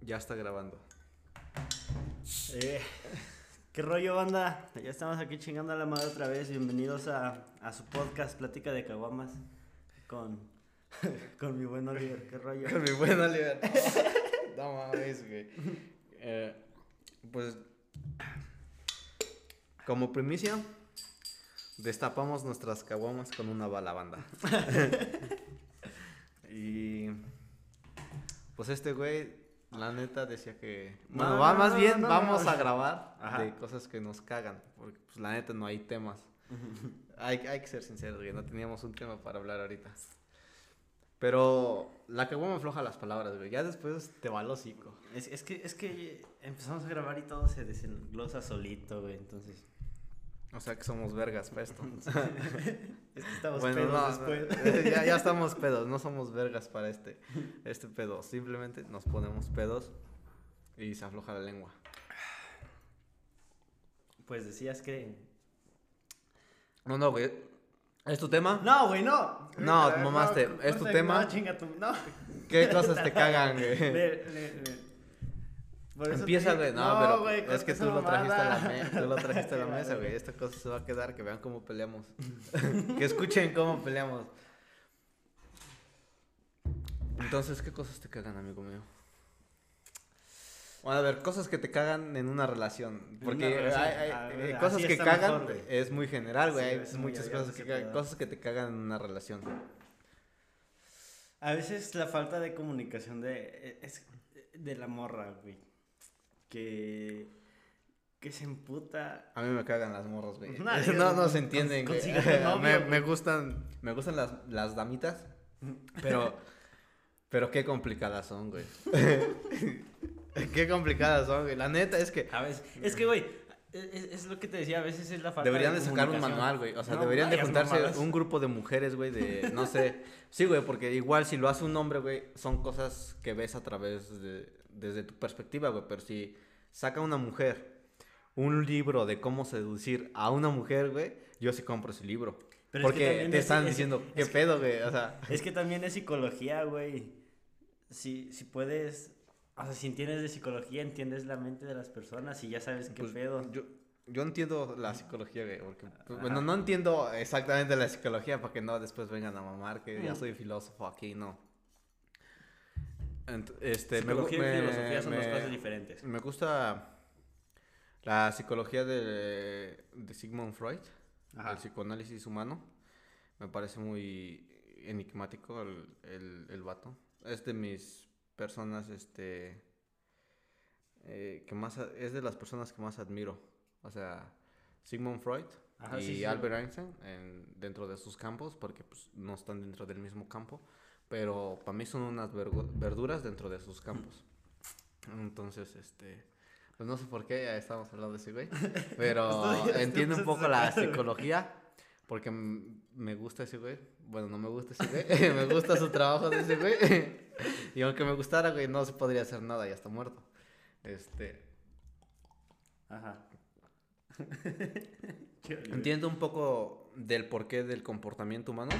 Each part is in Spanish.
Ya está grabando. Eh, ¿Qué rollo, banda? Ya estamos aquí chingando a la madre otra vez. Bienvenidos a, a su podcast Plática de Caguamas con, con mi buen Oliver. ¿Qué rollo? Con mi buen Oliver. no mames, güey. Eh, pues, como primicia, destapamos nuestras caguamas con una bala banda. y pues este güey, la neta decía que... No, Bueno, no, va no, más no, bien, vamos a grabar Ajá. de cosas que nos cagan. Porque pues la neta no hay temas. Hay, hay que ser sinceros, güey. No teníamos un tema para hablar ahorita. Pero la caguama afloja las palabras, güey. Ya después te va el hocico. Es, es que, es que empezamos a grabar y todo se desenglosa solito, güey. Entonces, O sea que somos vergas para esto. es que estamos Bueno, pedos no, no, después. ya, ya estamos pedos. No somos vergas para este, este pedo. Simplemente nos ponemos pedos y se afloja la lengua. Pues decías que. No, no, güey. ¿Es tu tema? No, güey, no. No, ver, mamaste. ¿Es tu tema? No, chinga tu. No. ¿Qué cosas te cagan, güey? Le- le- le- Por eso te Empieza, güey. No, pero güey, es que tú lo trajiste a la, me- tú lo trajiste a la mesa, güey. Esta cosa se va a quedar, que vean cómo peleamos. que escuchen cómo peleamos. Entonces, ¿qué cosas te cagan, amigo mío? Bueno, a ver, cosas que te cagan en una relación. Porque una relación. hay, eh, ver, cosas que cagan mejor, es muy general, güey. Sí, hay es muchas cosas que, cagan- cosas que te cagan en una relación. A veces la falta de comunicación de, e, es, de la morra, güey. Que, que se emputa. A mí me cagan las morras, güey. Nah, no, no se entienden, güey. me, me gustan, me gustan las, las damitas, pero, pero qué complicadas son, güey. qué complicadas son, güey. La neta es que A veces, es que, güey, es, es lo que te decía, a veces es la falta deberían de de sacar un manual, güey. O sea, No, deberían de juntarse mamadas. un grupo de mujeres, güey, de, no sé. Sí, güey, porque igual si lo hace un hombre, güey, son cosas que ves a través de, desde tu perspectiva, güey. Pero si saca una mujer un libro de cómo seducir a una mujer, güey, yo sí compro ese libro. Pero es que porque te es- están es- diciendo, ¿qué pedo, güey? O sea, Es que también es psicología, güey. Si, si puedes, o sea, si entiendes de psicología, entiendes la mente de las personas y ya sabes qué pues, pedo. Yo, yo entiendo la psicología, güey, porque, pues, bueno, no entiendo exactamente la psicología para que no después vengan a mamar que ya Mm. soy filósofo aquí, no. Este, Psicología me- y filosofía son dos cosas diferentes. Me gusta la psicología de, de Sigmund Freud, Ajá. el psicoanálisis humano. Me parece muy enigmático el, el, el vato. Es de mis personas, este, eh, que más, es de las personas que más admiro. O sea, Sigmund Freud Ajá, y sí, sí. Albert Einstein en- dentro de sus campos, porque pues, no están dentro del mismo campo, pero para mí son unas verduras dentro de sus campos. Entonces, este, pues no sé por qué ya estamos hablando de ese güey, pero Estoy- entiendo un estoy poco la psicología, porque me gusta ese güey, bueno, no me gusta ese güey, me gusta su trabajo de ese güey, y aunque me gustara, güey, no se podría hacer nada, ya está muerto. Este, Ajá. entiendo un poco del porqué del comportamiento humano,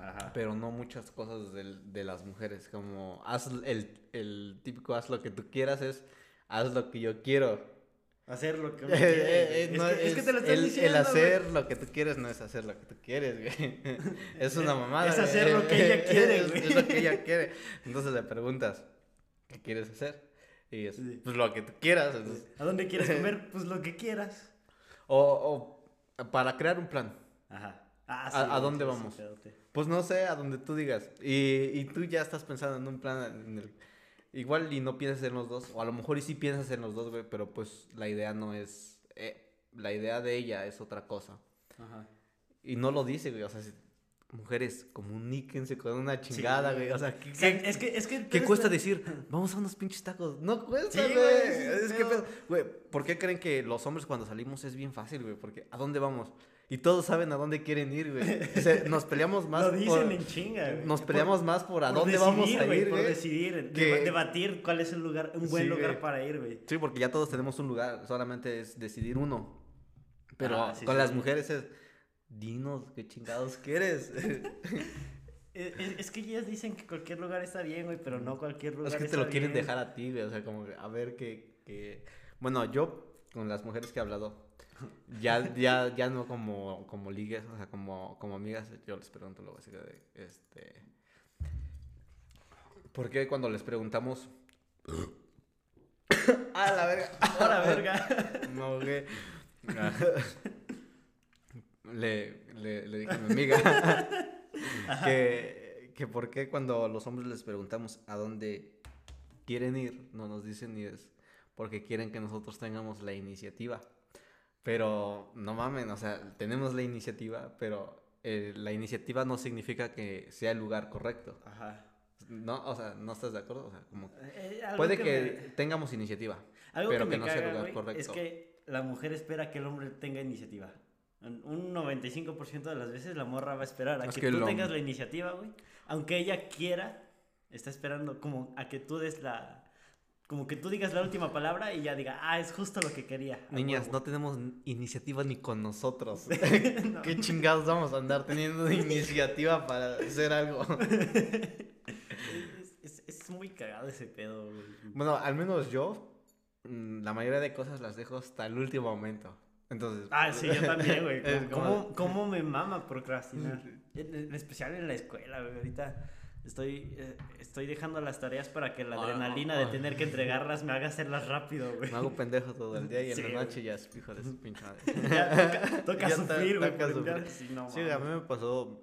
Ajá. pero no muchas cosas del- de las mujeres, como haz el, el típico haz lo que tú quieras es haz lo que yo quiero. Hacer lo que uno Eh, quiere. eh, güey. no, es, que, es que te lo estás el, diciendo. el güey. hacer lo que tú quieres no es hacer lo que tú quieres, güey. Es una mamada. Es güey. hacer lo que ella quiere, Es- güey. Es, lo que ella quiere. Entonces le preguntas, ¿qué quieres hacer? Y es, Sí. pues lo que tú quieras. entonces- ¿A dónde quieres comer? Pues lo que quieras. o, o para crear un plan. Ajá. Ah, ¿A- a güey, dónde sí, vamos? sí. Pues no sé, a donde tú digas. Y, y tú ya estás pensando en un plan en el... Igual y no piensas en los dos, o a lo mejor y sí piensas en los dos, güey, pero pues la idea no es... eh, la idea de ella es otra cosa. Ajá. Y no lo dice, güey, o sea, si- mujeres, comuníquense con una chingada, güey, o sea, ¿qué, O sea, qué- es que, es que. qué cuesta decir, vamos a unos pinches tacos? No cuesta, Sí, güey. es es que, güey, ¿por qué creen que los hombres cuando salimos es bien fácil, güey? Porque, ¿a dónde vamos? Y todos saben a dónde quieren ir, güey. O sea, nos peleamos más Lo dicen por- en chinga, güey. Nos Por- peleamos más por a por dónde vamos decidir, a ir, Por güey. decidir, que- deba- debatir cuál es el lugar, un buen Sí, lugar güey. para ir, güey. Sí, porque ya todos tenemos un lugar, solamente es decidir uno. Pero Ah, sí, con sí, las mujeres es, dinos qué chingados quieres. Es, Es, es- es que ellas dicen que cualquier lugar está bien, güey, pero no cualquier lugar Es que te está lo quieren bien. dejar a ti, güey. O sea, como a ver que, que... Bueno, yo con las mujeres que he hablado, ya, ya, ya no como, como ligues, o sea, como, como amigas, yo les pregunto luego así de, este... ¿Por qué cuando les preguntamos... ¡Ah, la verga! ¡A la verga! No, güey. le, le, le dije a mi amiga que, que por qué cuando los hombres les preguntamos a dónde quieren ir, no nos dicen ni es porque quieren que nosotros tengamos la iniciativa. Pero no mamen, o sea, tenemos la iniciativa, pero eh, la iniciativa no significa que sea el lugar correcto. Ajá. No, o sea, ¿no estás de acuerdo? O sea, como Eh, algo puede que, me- tengamos iniciativa. Algo pero que, no sea el lugar güey, es correcto. que la mujer espera que el hombre tenga iniciativa. Un un 95% de las veces la morra va a esperar a Es que, que tú tengas la iniciativa, güey. Aunque ella quiera, está esperando como a que tú des la... Como que tú digas la última palabra y ya diga, ah, es justo lo que quería. Niñas, huevo". no tenemos iniciativa ni con nosotros. No. ¿Qué chingados vamos a andar teniendo iniciativa para hacer algo? Es, es- es muy cagado ese pedo, güey. Bueno, al menos yo, mm, la mayoría de cosas las dejo hasta el último momento. Entonces. Ah, sí, yo también, güey. Es ¿Cómo, como- cómo, cómo me mama procrastinar? En, en especial en la escuela, güey. Ahorita estoy, eh, estoy dejando las tareas para que la Ah, adrenalina de tener que entregarlas me haga hacerlas rápido, güey. Me hago pendejo todo el día y en Sí, la noche ya es hijo de su pinche madre. Ya toca, toca Ya to- sufrir, güey. toca sufrir. sí, no, Sí, a mí me pasó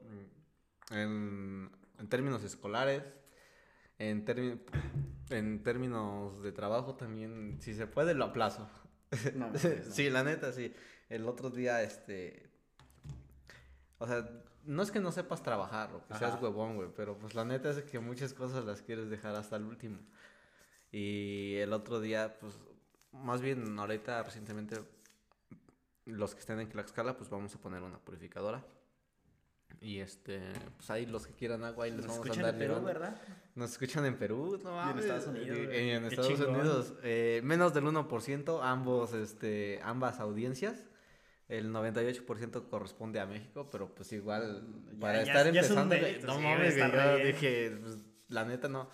mm, en, en términos escolares, en, en términos de trabajo también, si se puede, lo aplazo. No no. Sí, la neta, sí. El otro día, este... O sea, no es que no sepas trabajar o que seas Ajá. huevón, güey, pero pues la neta es que muchas cosas las quieres dejar hasta el último. Y el otro día, pues, más bien ahorita recientemente, los que estén en Tlaxcala, pues vamos a poner una purificadora. Y este, pues ahí los que quieran agua, ahí les Nos vamos a escuchan andar en Perú, llevando. ¿verdad? Nos escuchan en Perú, no en mames. Estados Unidos, Y- y en Estados. Unidos. eh, menos del 1%, ambos, este, ambas audiencias. El 98% corresponde a México, pero pues igual, Ya- para ya- estar ya es empezando, mérito, no sí, mames, güey, yo bien. dije, pues, la neta no,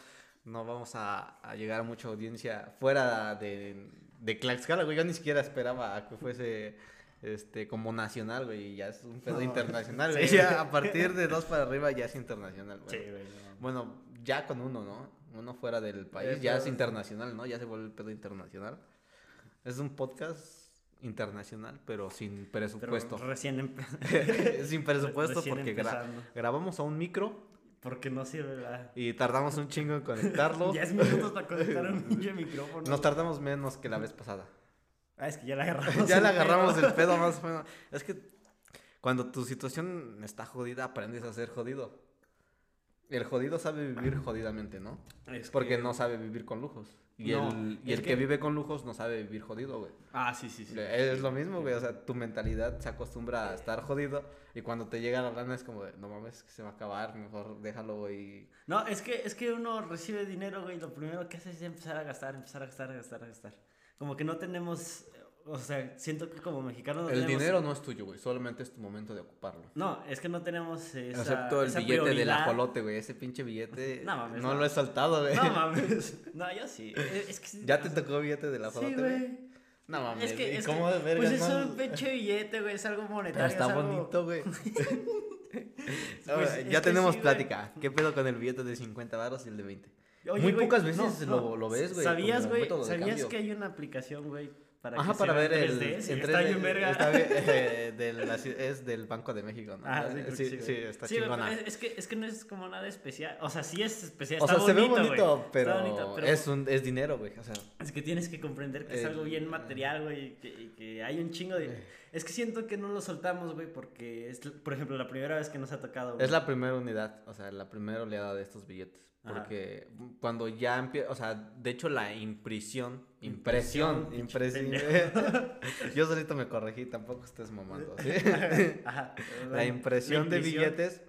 no vamos a, a llegar a mucha audiencia fuera de, de Tlaxcala, güey, yo ni siquiera esperaba a que fuese, este, como nacional, güey, ya es un pedo No, internacional, sí. güey, ya a partir de dos para arriba ya es internacional, Sí, güey. güey. no. Bueno, ya con uno, ¿no? Uno fuera del país, Eh, ya pero- es internacional, ¿no? Ya se vuelve el pedo internacional. Es un podcast internacional, pero sin Pero presupuesto. recién, empe- sin presupuesto recién porque gra- grabamos a un micro Porque no sirve la... y tardamos un chingo en conectarlo. 10 minutos para conectar un pinche micrófono. Nos tardamos menos que la vez pasada. Ah, es que ya la agarramos. ya le agarramos pedo. el pedo más bueno. Es que cuando tu situación está jodida, aprendes a ser jodido. El jodido sabe vivir jodidamente, ¿no? Es Porque que- no sabe vivir con lujos. Y No, el, y el que... que- vive con lujos no sabe vivir jodido, güey. Ah, sí, sí, sí. Es lo mismo, güey. O sea, tu mentalidad se acostumbra a estar jodido. Y cuando te llega la lana es como de, no mames, que se va a acabar. Mejor déjalo, güey. No, es que, es que uno recibe dinero, güey, lo primero que hace es empezar a gastar, empezar a gastar, a gastar, a gastar. Como que no tenemos, o sea, siento que como mexicanos no El tenemos- dinero no es tuyo, güey. Solamente es tu momento de ocuparlo. No, es que no tenemos esa, Excepto el esa billete del ajolote, güey. Ese pinche billete No mames, no no. lo he soltado, güey. No mames. No, yo sí. Es es que sí, ¿Ya te tocó billete del ajolote, güey? No mames. Es que, ¿y es cómo que, de verga, pues es no? un pinche billete, güey, es algo Pero monetario. está algo- bonito, güey. Pues, es ya tenemos sí, plática. ¿Qué pedo con el billete de 50 varos y el de 20? Oye, Muy pocas veces lo- lo ves, güey, ¿Sabías, güey? ¿Sabías que hay una aplicación, güey? Para Ajá, que para ver el. 3D? Sí, en está 3D, bien verga. está bien, eh, es del Banco de México, ¿no? Ah, sí, que sí, sí, sí, está chingona. es, es que, es que no es como nada especial. O sea, sí es especial. O está sea, se ve bonito, bonito, pero, bonito, pero es, un, es dinero, güey. O sea, Es que tienes que comprender que es Eh, algo bien material, güey, y que, y que hay un chingo de... Eh. Es que siento que no lo soltamos, güey, porque es, por ejemplo, la primera vez que nos ha tocado, es la primera unidad, o sea, la primera oleada de estos billetes. Ajá. Porque cuando ya empieza, o sea, de hecho la impresión, impresión, Impresión, impresión. Yo solito me corregí, tampoco estés mamando, ¿sí? Ajá. La impresión de billetes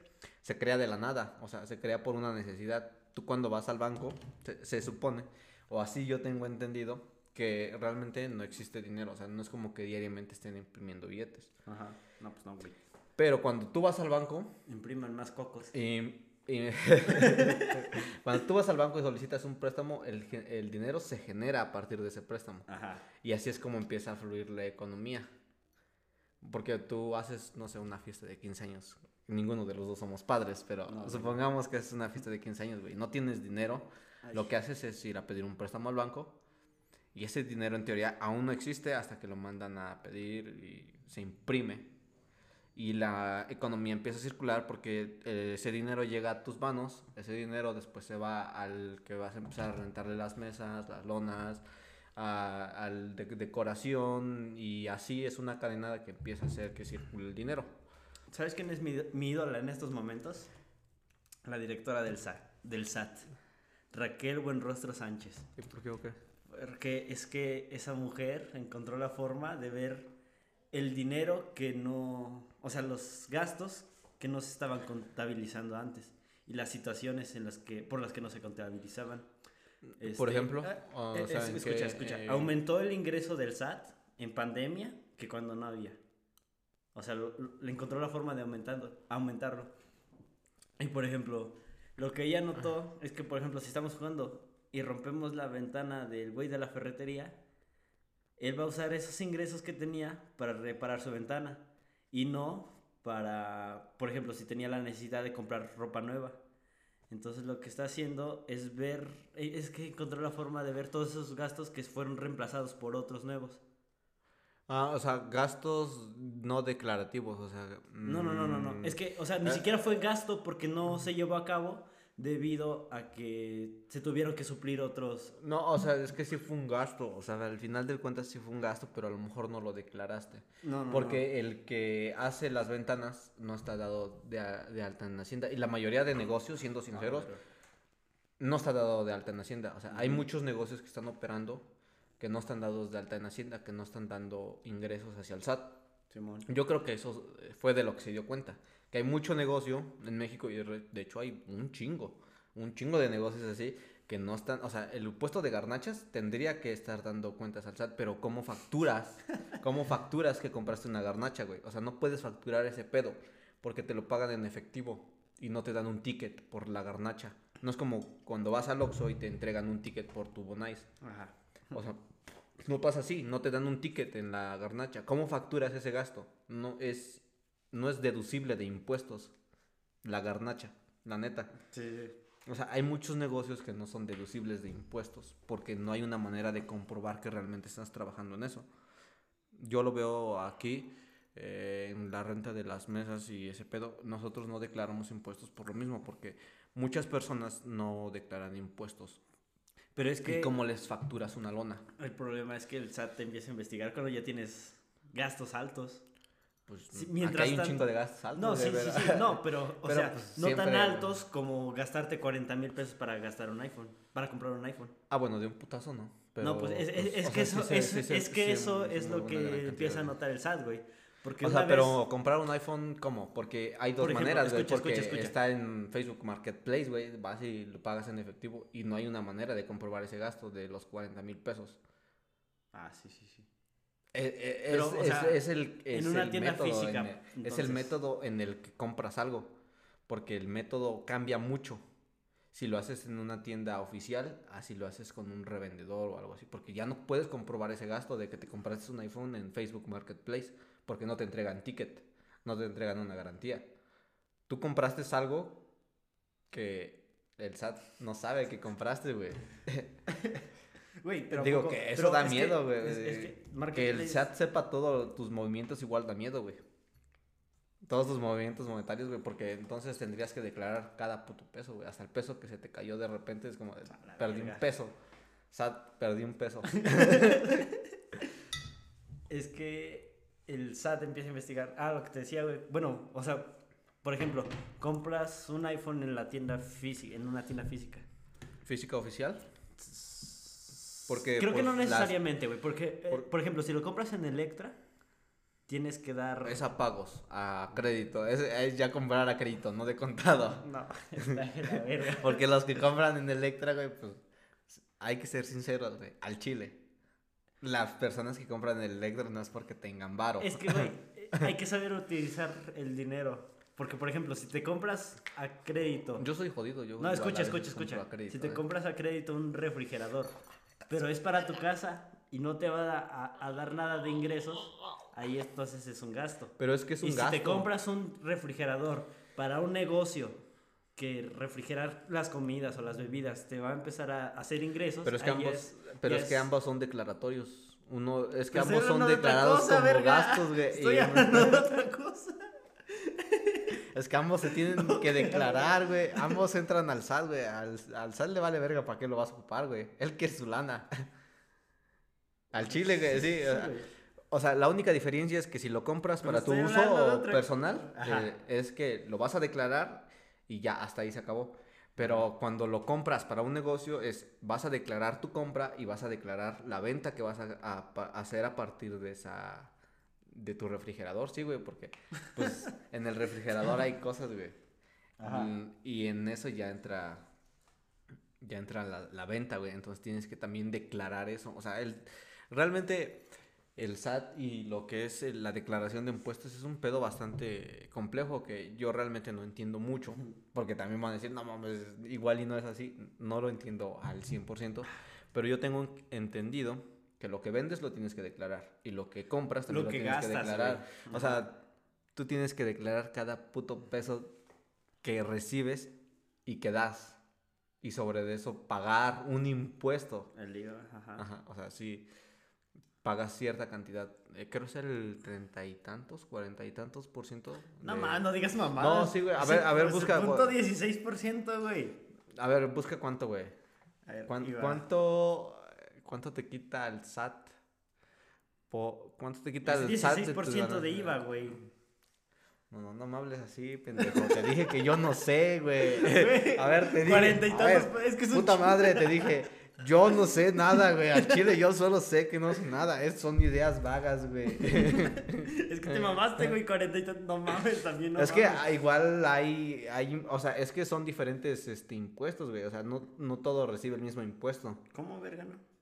se crea de la nada, o sea, se crea por una necesidad. Tú cuando vas al banco, se, se supone, o así yo tengo entendido, que realmente no existe dinero, o sea, no es como que diariamente estén imprimiendo billetes. Ajá. No, pues no, güey. Pero cuando tú vas al banco Impriman más cocos. y Y- Cuando tú vas al banco y solicitas un préstamo, el, el dinero se genera a partir de ese préstamo. Ajá. Y así es como empieza a fluir la economía. Porque tú haces, no sé, una fiesta de 15 años. Ninguno de los dos somos padres, pero No, supongamos que es una fiesta de 15 años, güey. No tienes dinero. Ay. Lo que haces es ir a pedir un préstamo al banco. Y ese dinero en teoría aún no existe hasta que lo mandan a pedir y se imprime. Y la economía empieza a circular porque eh, ese dinero llega a tus manos. Ese dinero después se va al que vas a empezar a rentarle las mesas, las lonas, a- al de decoración. Y así es una cadena que empieza a hacer que circule el dinero. ¿Sabes quién es mi, mi ídola en estos momentos? La directora del SAT, del SAT. Raquel Buenrostro Sánchez. ¿Y por qué o qué? Porque es que esa mujer encontró la forma de ver el dinero que no, o sea, los gastos que no se estaban contabilizando antes y las situaciones en las que por las que no se contabilizaban. Por Este, ejemplo, ah, eh, es- ¿en escucha, qué, escucha. eh, Aumentó el ingreso del SAT en pandemia que cuando no había. O sea, lo- lo- le encontró la forma de aumentando, aumentarlo. Y por ejemplo, lo que ella notó es que, por ejemplo, si estamos jugando y rompemos la ventana del güey de la ferretería, él va a usar esos ingresos que tenía para reparar su ventana y no para, por ejemplo, si tenía la necesidad de comprar ropa nueva. Entonces lo que está haciendo es ver, eh, es que encontró la forma de ver todos esos gastos que fueron reemplazados por otros nuevos. Ah, o sea, gastos no declarativos, o sea... No, no, no, no, no. mm, Es que, o sea, ni eh. siquiera fue gasto porque no se llevó a cabo debido a que se tuvieron que suplir otros. No, o sea, es que sí fue un gasto, o sea, al final del cuentas sí fue un gasto, pero a lo mejor no lo declaraste. No, no, Porque el que hace las ventanas no está dado de, de alta en Hacienda. Y la mayoría de negocios, siendo sinceros, no está dado de alta en Hacienda. O sea, hay muchos negocios que están operando que no están dados de alta en Hacienda, que no están dando ingresos hacia el SAT. Simón. Yo creo que eso eh, fue de lo que se dio cuenta. Que hay mucho negocio en México y de hecho hay un chingo, un chingo de negocios así que no están, o sea, el puesto de garnachas tendría que estar dando cuentas al SAT, pero ¿cómo facturas? ¿Cómo facturas que compraste una garnacha, güey? O sea, no puedes facturar ese pedo porque te lo pagan en efectivo y no te dan un ticket por la garnacha. No es como cuando vas al Oxxo y te entregan un ticket por tu Bonais. Ajá. O sea, no pasa así, no te dan un ticket en la garnacha. ¿Cómo facturas ese gasto? No es, no es deducible de impuestos la garnacha, la neta. Sí. O sea, hay muchos negocios que no son deducibles de impuestos porque no hay una manera de comprobar que realmente estás trabajando en eso. Yo lo veo aquí eh, en la renta de las mesas y ese pedo. Nosotros no declaramos impuestos por lo mismo porque muchas personas no declaran impuestos. Pero es que ¿Y cómo les facturas una lona? el problema es que el SAT te empieza a investigar cuando ya tienes gastos altos. Pues Sí, aquí mientras hay un chingo de gastos altos. No, sí, sí, sí. No, pero, o Pero, sea, pues, no tan altos como gastarte 40 mil pesos para gastar un iPhone, para comprar un iPhone. Ah, bueno, de un putazo no. no, pues es, es- pues, es que sea, eso, sí es, que eso es lo que empieza a notar el SAT, güey. Porque O sea, pero comprar un iPhone, ¿cómo? Porque hay dos Por ejemplo, maneras, güey. Porque escucha, escucha. está en Facebook Marketplace, güey. Vas y lo pagas en efectivo. Y no hay una manera de comprobar ese gasto de los 40 mil pesos. Ah, sí, sí, sí. Eh, eh, Pero, es, o es- sea, es el, es una el tienda método física, en el- es el método en el que compras algo. Porque el método cambia mucho. Si lo haces en una tienda oficial, así lo haces con un revendedor o algo así. Porque ya no puedes comprobar ese gasto de que te compraste un iPhone en Facebook Marketplace. Porque no te entregan ticket. No te entregan una garantía. Tú compraste algo que el SAT no sabe que compraste, güey. Güey, pero Digo poco- que eso da es miedo, güey. es- que Que el SAT sepa todos tus movimientos igual da miedo, güey. Todos tus movimientos monetarios, güey, porque entonces tendrías que declarar cada puto peso, güey. Hasta el peso que se te cayó de repente es como, de, perdí verga. un peso. SAT, perdí un peso. Es que el SAT empieza a investigar. Ah, lo que te decía, güey. Bueno, o sea, por ejemplo, compras un iPhone en la tienda física, en una tienda física. ¿Física oficial? Porque, Creo que pues, no las- necesariamente, güey, porque, eh, por- por... ejemplo, si lo compras en Electra, tienes que dar... Es a pagos, a crédito. Es, es ya comprar a crédito, no de contado. No, está de la verga. Porque los que compran en Electra, güey, pues hay que ser sinceros, güey, al chile. Las personas que compran en Electra no es porque tengan varo. Es que, güey, eh, hay que saber utilizar el dinero. Porque, por ejemplo, si te compras a crédito. Yo soy jodido, yo. No, escucha, escucha, escucha. crédito, Si te ¿eh? compras a crédito un refrigerador, pero es para tu casa y no te va a, a- a dar nada de ingresos, ahí entonces es un gasto. Pero es que es un y si gasto. te compras un refrigerador para un negocio que refrigerar las comidas o las bebidas te va a empezar a hacer ingresos, Pero es que ambos, es- pero es que ambos son declaratorios. Uno, es que ambos son de declarados cosa, como verga. gastos, güey. Estoy hablando de otra cosa. Es que ambos se tienen que declarar, güey. Ambos entran al SAT, güey. Al, al SAT le vale verga para qué lo vas a ocupar, güey. Él quiere su lana. Al chile, güey, sí. o sea, güey. O sea, la única diferencia es que si lo compras Pero para tu uso personal, eh, es que lo vas a declarar y ya, hasta ahí se acabó. Pero cuando lo compras para un negocio, es vas a declarar tu compra y vas a declarar la venta que vas a, hacer a partir de esa de tu refrigerador, sí, güey, porque pues en el refrigerador hay cosas, güey. Ajá. Mm, Y en eso ya entra ya entra la, la venta, güey. Entonces tienes que también declarar eso. O sea, el, realmente el SAT y lo que es el- la declaración de impuestos es un pedo bastante complejo que yo realmente no entiendo mucho. Porque también van a decir, no mames, igual y no es así. No lo entiendo al 100%. Pero yo tengo entendido que lo que vendes lo tienes que declarar. Y lo que compras también Lo lo, que tienes que declarar. güey. O sea, tú tienes que declarar cada puto peso que recibes y que das. Y sobre de eso pagar un impuesto. El IVA, ajá. Ajá, o sea, si pagas cierta cantidad, eh, creo ser el treinta y tantos, cuarenta y tantos por ciento. No de- más, no digas mamadas. No, sí, güey, a ver, a ver, pues, busca, Punto güey. 16%, güey. A ver, busca cuánto, güey. A ver, ¿Cuán- IVA. ¿Cuánto, ¿Cuánto te quita el SAT? Po- ¿Cuánto te quita Es el SAT? tus 16% de ganancias? IVA, güey. No, no, no me hables así, pendejo. Te dije que yo no sé, güey. A ver, te dije. cuarenta y a tantos, es que es Puta madre, te dije. Yo no sé nada, güey. Al chile yo solo sé que no sé nada. Es, son ideas vagas, güey. Es que te mamaste, güey, 40 y tantos. No mames, también no es que mames. igual hay, hay. O sea, es que son diferentes este, impuestos, güey. O sea, no, no todo recibe el mismo impuesto. ¿Cómo, verga, no?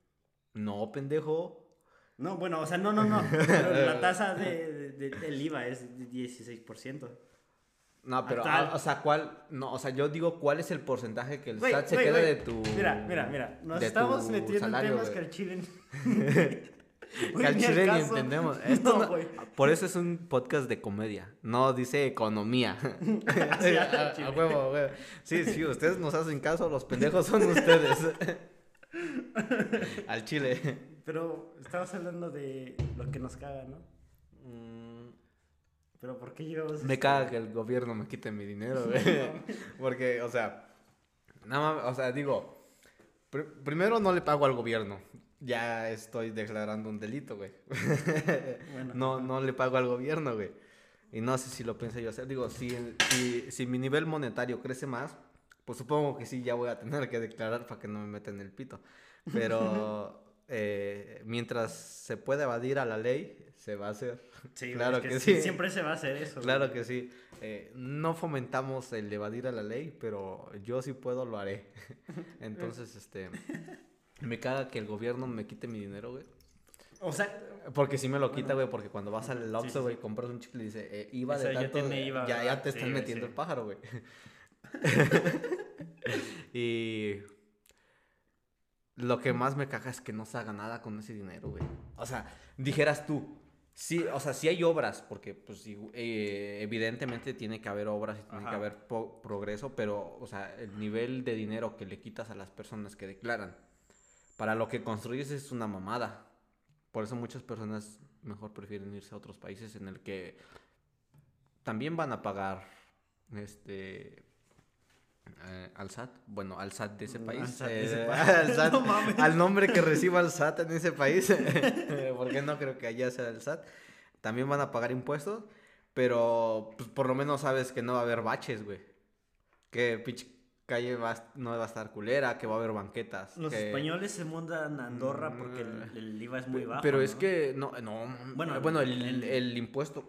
No, pendejo. No, bueno, o sea, no, no, no. La tasa de, de- de- del IVA es de 16%. No, pero, ah, o sea, ¿cuál? No, o sea, yo digo, ¿cuál es el porcentaje que el Güey, SAT se queda de tu. Mira, mira, mira. Nos estamos metiendo salario, en temas que al chile. Que al chile ni entendemos. Esto No, no- güey. por eso es un podcast de comedia. No dice economía. Huevo, a huevo. Sí, sí, ustedes nos hacen caso, los pendejos son ustedes. al chile. Pero estamos hablando de lo que nos caga, ¿no? Pero ¿por qué llegamos a Mm, Me esto, caga que el gobierno me quite mi dinero, güey. Porque, o sea, nada más, o sea, digo, pr- primero no le pago al gobierno. Ya estoy declarando un delito, güey. Bueno, no, no le pago al gobierno, güey. Y no sé si lo pensé yo hacer. Digo, si, si, si mi nivel monetario crece más, pues supongo que sí ya voy a tener que declarar para que no me metan el pito. Pero eh, mientras se pueda evadir a la ley, se va a hacer. Sí, claro es que sí, sí. Siempre se va a hacer eso. Claro güey. que sí. Eh, no fomentamos el evadir a la ley, pero yo si puedo lo haré. Entonces, este, me caga que el gobierno me quite mi dinero, güey. O sea, Porque si me lo quita, Bueno. güey, porque cuando vas al Sí, sí, Oxxo, güey, sí. compras un chicle y dice, eh, IVA de ya tanto, IVA, ya, ya ¿verdad? te Sí, están metiendo sí. el pájaro, güey. y lo que más me caga es que no se haga nada con ese dinero, güey. O sea, dijeras tú, sí, o sea, sí hay obras, porque pues eh, evidentemente tiene que haber obras y tiene que haber progreso, pero, o sea, el nivel de dinero que le quitas a las personas que declaran para lo que construyes es una mamada. Por eso muchas personas mejor prefieren irse a otros países en el que también van a pagar este eh, al SAT, bueno, al SAT de ese Mm, país, al SAT de eh, ese país. al, SAT, No mames. al nombre que reciba el SAT en ese país, porque no creo que allá sea el SAT, también van a pagar impuestos, pero pues, por lo menos sabes que no va a haber baches, güey, que pinche calle va, no va a estar culera, que va a haber banquetas. los que- españoles se mudan a Andorra porque el, Mm, el IVA es muy bajo. Pero es ¿no? que, no, no, Bueno, bueno, bueno el, el- el impuesto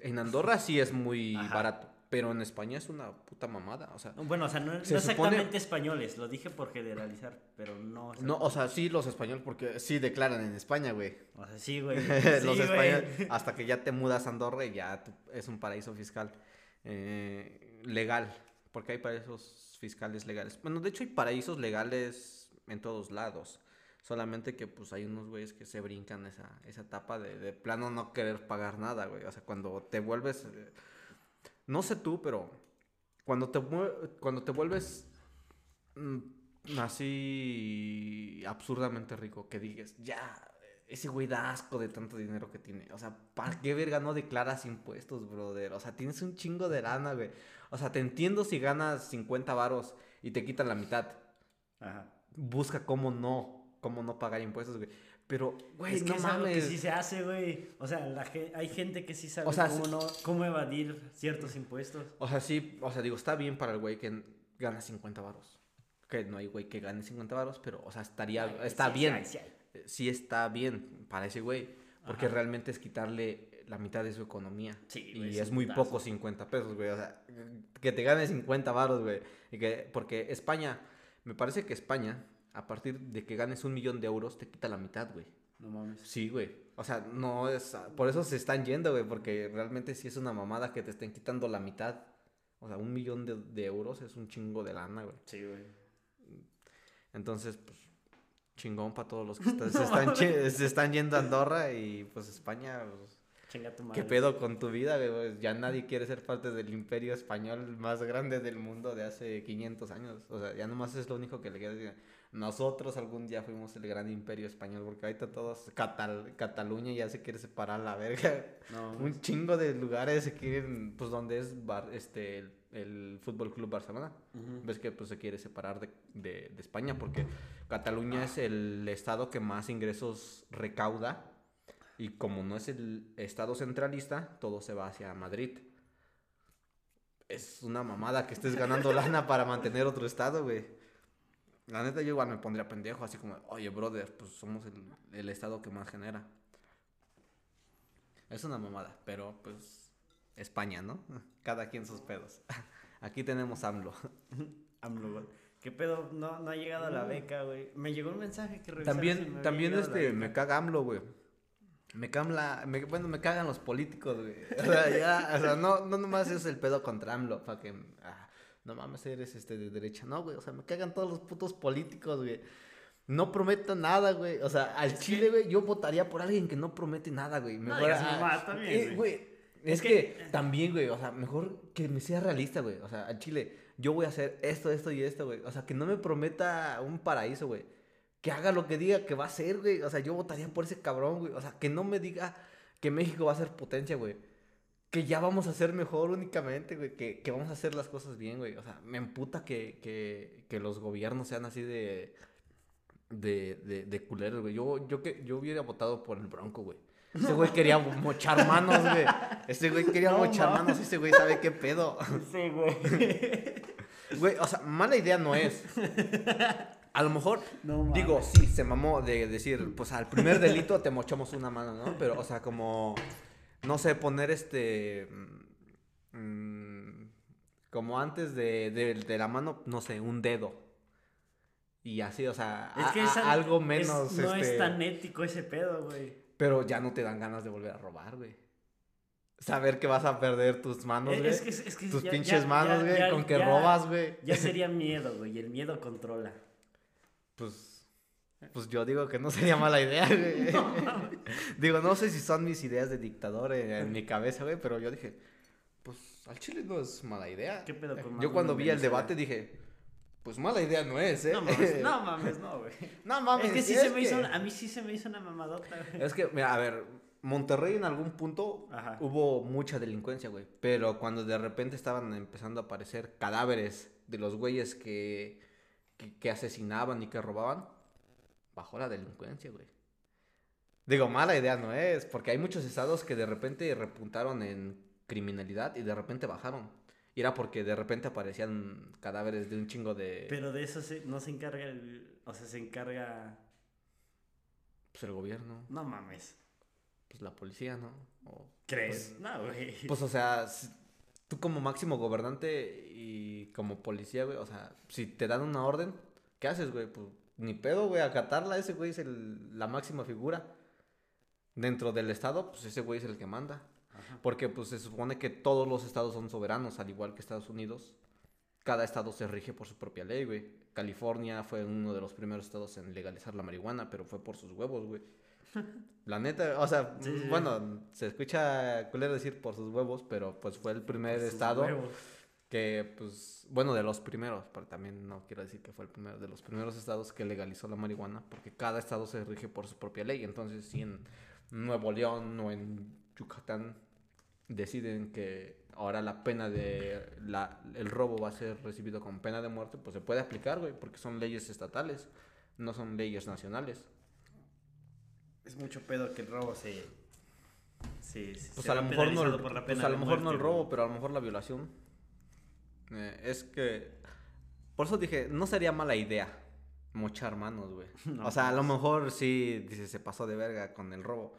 en Andorra sí es muy Ajá. barato, pero en España es una puta mamada, o sea, Bueno, o sea, no, no Se supone- exactamente españoles, lo dije por generalizar, pero no. no, o sea, sí los españoles, porque sí declaran en España, güey. O sea, sí, güey. los españoles, güey. hasta que ya te mudas a Andorra y ya tú- es un paraíso fiscal. eh, legal, porque hay paraísos fiscales legales. Bueno, de hecho hay paraísos legales en todos lados. Solamente que pues hay unos güeyes que se brincan esa, esa etapa de, de plano no querer pagar nada, güey. O sea, cuando te vuelves... eh, no sé tú, pero cuando te, cuando te vuelves mm, así absurdamente rico, que digas, ya, ese güey da asco de tanto dinero que tiene. O sea, ¿para qué verga no declaras impuestos, brother? O sea, tienes un chingo de lana, güey. O sea, te entiendo si ganas 50 varos y te quitan la mitad. Ajá. Busca cómo no, cómo no pagar impuestos, güey. Pero, güey, es que no es algo que mames. sí se hace, güey. O sea, la ge- hay gente que sí sabe O sea, cómo, no, cómo evadir ciertos impuestos. O sea, sí, o sea, digo, está bien para el güey que gana 50 varos. Que no hay güey que gane 50 varos, pero, o sea, estaría, Ay, está sí, bien. sí, sí, sí. Eh, Sí está bien para ese güey, porque Ajá. realmente es quitarle la mitad de su economía. Sí, y güey, es un muy putazo. poco 50 pesos, güey. O sea, que te gane 50 varos, güey. Y que, porque España, me parece que España, a partir de que ganes un millón de euros, te quita la mitad, güey. No mames. Sí, güey. O sea, no es. Por eso se están yendo, güey. Porque realmente sí es una mamada que te estén quitando la mitad. O sea, un millón de, de euros es un chingo de lana, güey. Sí, güey. Entonces, pues, chingón para todos los que está- se, están, se están yendo a Andorra y pues España. pues, Chinga tu madre. ¿Qué pedo con tu vida, güey? Pues, Ya nadie quiere ser parte del imperio español más grande del mundo de hace 500 años. O sea, ya nomás es lo único que le queda decir. Nosotros algún día fuimos el gran imperio español porque ahorita todos, Catal- Cataluña ya se quiere separar la verga. No, Un chingo de lugares se quieren, pues donde es bar- este, el, el Fútbol Club Barcelona. Ves que pues se quiere separar de, de- de España porque Cataluña es el estado que más ingresos recauda y como no es el estado centralista, todo se va hacia Madrid. Es una mamada que estés ganando lana para mantener otro estado, güey. La neta yo igual me pondría pendejo, así como, oye, brother, pues somos el, el estado que más genera. Es una mamada, pero pues España, ¿no? Cada quien sus pedos. Aquí tenemos AMLO. AMLO, güey. ¿Qué pedo? No, no ha llegado a la beca, güey. Me llegó un mensaje que revisara si me También, también este, me caga AMLO, güey. Me camla, me- bueno, me cagan los políticos, güey. O sea, ya, o sea, no, no nomás es el pedo contra AMLO, para que, ah, no mames, eres este de derecha. No, güey, o sea, me cagan todos los putos políticos, güey. No prometo nada, güey. O sea, al Chile, güey, yo votaría por alguien que no promete nada, güey. No Mejor, ah, mamadas también, eh, güey. Es, Es que, que- también, güey, o sea, mejor que me sea realista, güey. O sea, al Chile, yo voy a hacer esto, esto y esto, güey. O sea, que no me prometa un paraíso, güey. Que haga lo que diga que va a hacer, güey. O sea, yo votaría por ese cabrón, güey. O sea, que no me diga que México va a ser potencia, güey. Que ya vamos a ser mejor únicamente, güey. Que, que vamos a hacer las cosas bien, güey. O sea, me emputa que, que, que los gobiernos sean así de. De, de, de culeros, güey. Yo, yo, que, yo hubiera votado por el Bronco, güey. Ese güey quería mochar manos, güey. Ese güey quería No mochar manos. Ese güey sabe qué pedo. Sí, güey. Güey, o sea, mala idea no es. A lo mejor, No digo, sí, se mamó de decir, pues al primer delito te mochamos una mano, ¿no? Pero, o sea, como, no sé, poner este. mm, mm, como antes de, de- de la mano, no sé, un dedo. Y así, o sea, Es que a- esa- algo es- menos. no este, es tan ético ese pedo, güey. Pero ya no te dan ganas de volver a robar, güey. Saber que vas a perder tus manos, güey. Es que, es que tus ya- pinches ya- manos, güey, con que robas, güey. Ya sería miedo, güey. Y el miedo controla. Pues, pues yo digo que no sería mala idea, güey. digo, no sé si son mis ideas de dictador en, en mi cabeza, güey, pero yo dije, pues al chile no es mala idea. ¿Qué pedo con Yo cuando vi el debate dije, pues mala idea no es, ¿eh? No mames, no mames, no, güey. No mames, Es que sí es se me que- hizo, una- a mí sí se me hizo una mamadota, güey. Es que, mira, a ver, Monterrey en algún punto Ajá. hubo mucha delincuencia, güey. Pero cuando de repente estaban empezando a aparecer cadáveres de los güeyes que, que, que asesinaban y que robaban, bajó la delincuencia, güey. Digo, mala idea no es, porque hay muchos estados que de repente repuntaron en criminalidad y de repente bajaron. Y era porque de repente aparecían cadáveres de un chingo de... Pero de eso se- no se encarga el... O sea, se encarga... Pues el gobierno, No mames. pues la policía, ¿no? O- ¿Crees? no, güey. Pues, o sea, tú como máximo gobernante y como policía, güey, o sea, si te dan una orden, ¿qué haces, güey? Pues ni pedo, güey, acatarla, ese güey es el- la máxima figura. Dentro del estado, pues ese güey es el que manda. Porque pues se supone que todos los estados son soberanos, al igual que Estados Unidos. Cada estado se rige por su propia ley, güey. California fue uno de los primeros estados en legalizar la marihuana, pero fue por sus huevos, güey. La neta, o sea, Sí, sí, sí. bueno, se escucha culero decir por sus huevos, pero pues fue el primer estado huevos. Que, pues, bueno, de los primeros, pero también no quiero decir que fue el primero, de los primeros estados que legalizó la marihuana, porque cada estado se rige por su propia ley. Entonces, si en Nuevo León o en Yucatán deciden que ahora la pena de la, el robo va a ser recibido con pena de muerte, pues se puede aplicar, güey, porque son leyes estatales, no son leyes nacionales. Es mucho pedo que el robo se. se, se Pues sea a lo mejor no, pues a lo mejor no el robo, pero a lo mejor la violación. Eh, es que por eso dije, no sería mala idea mochar manos, güey. No, o sea, a lo mejor sí dice se pasó de verga con el robo,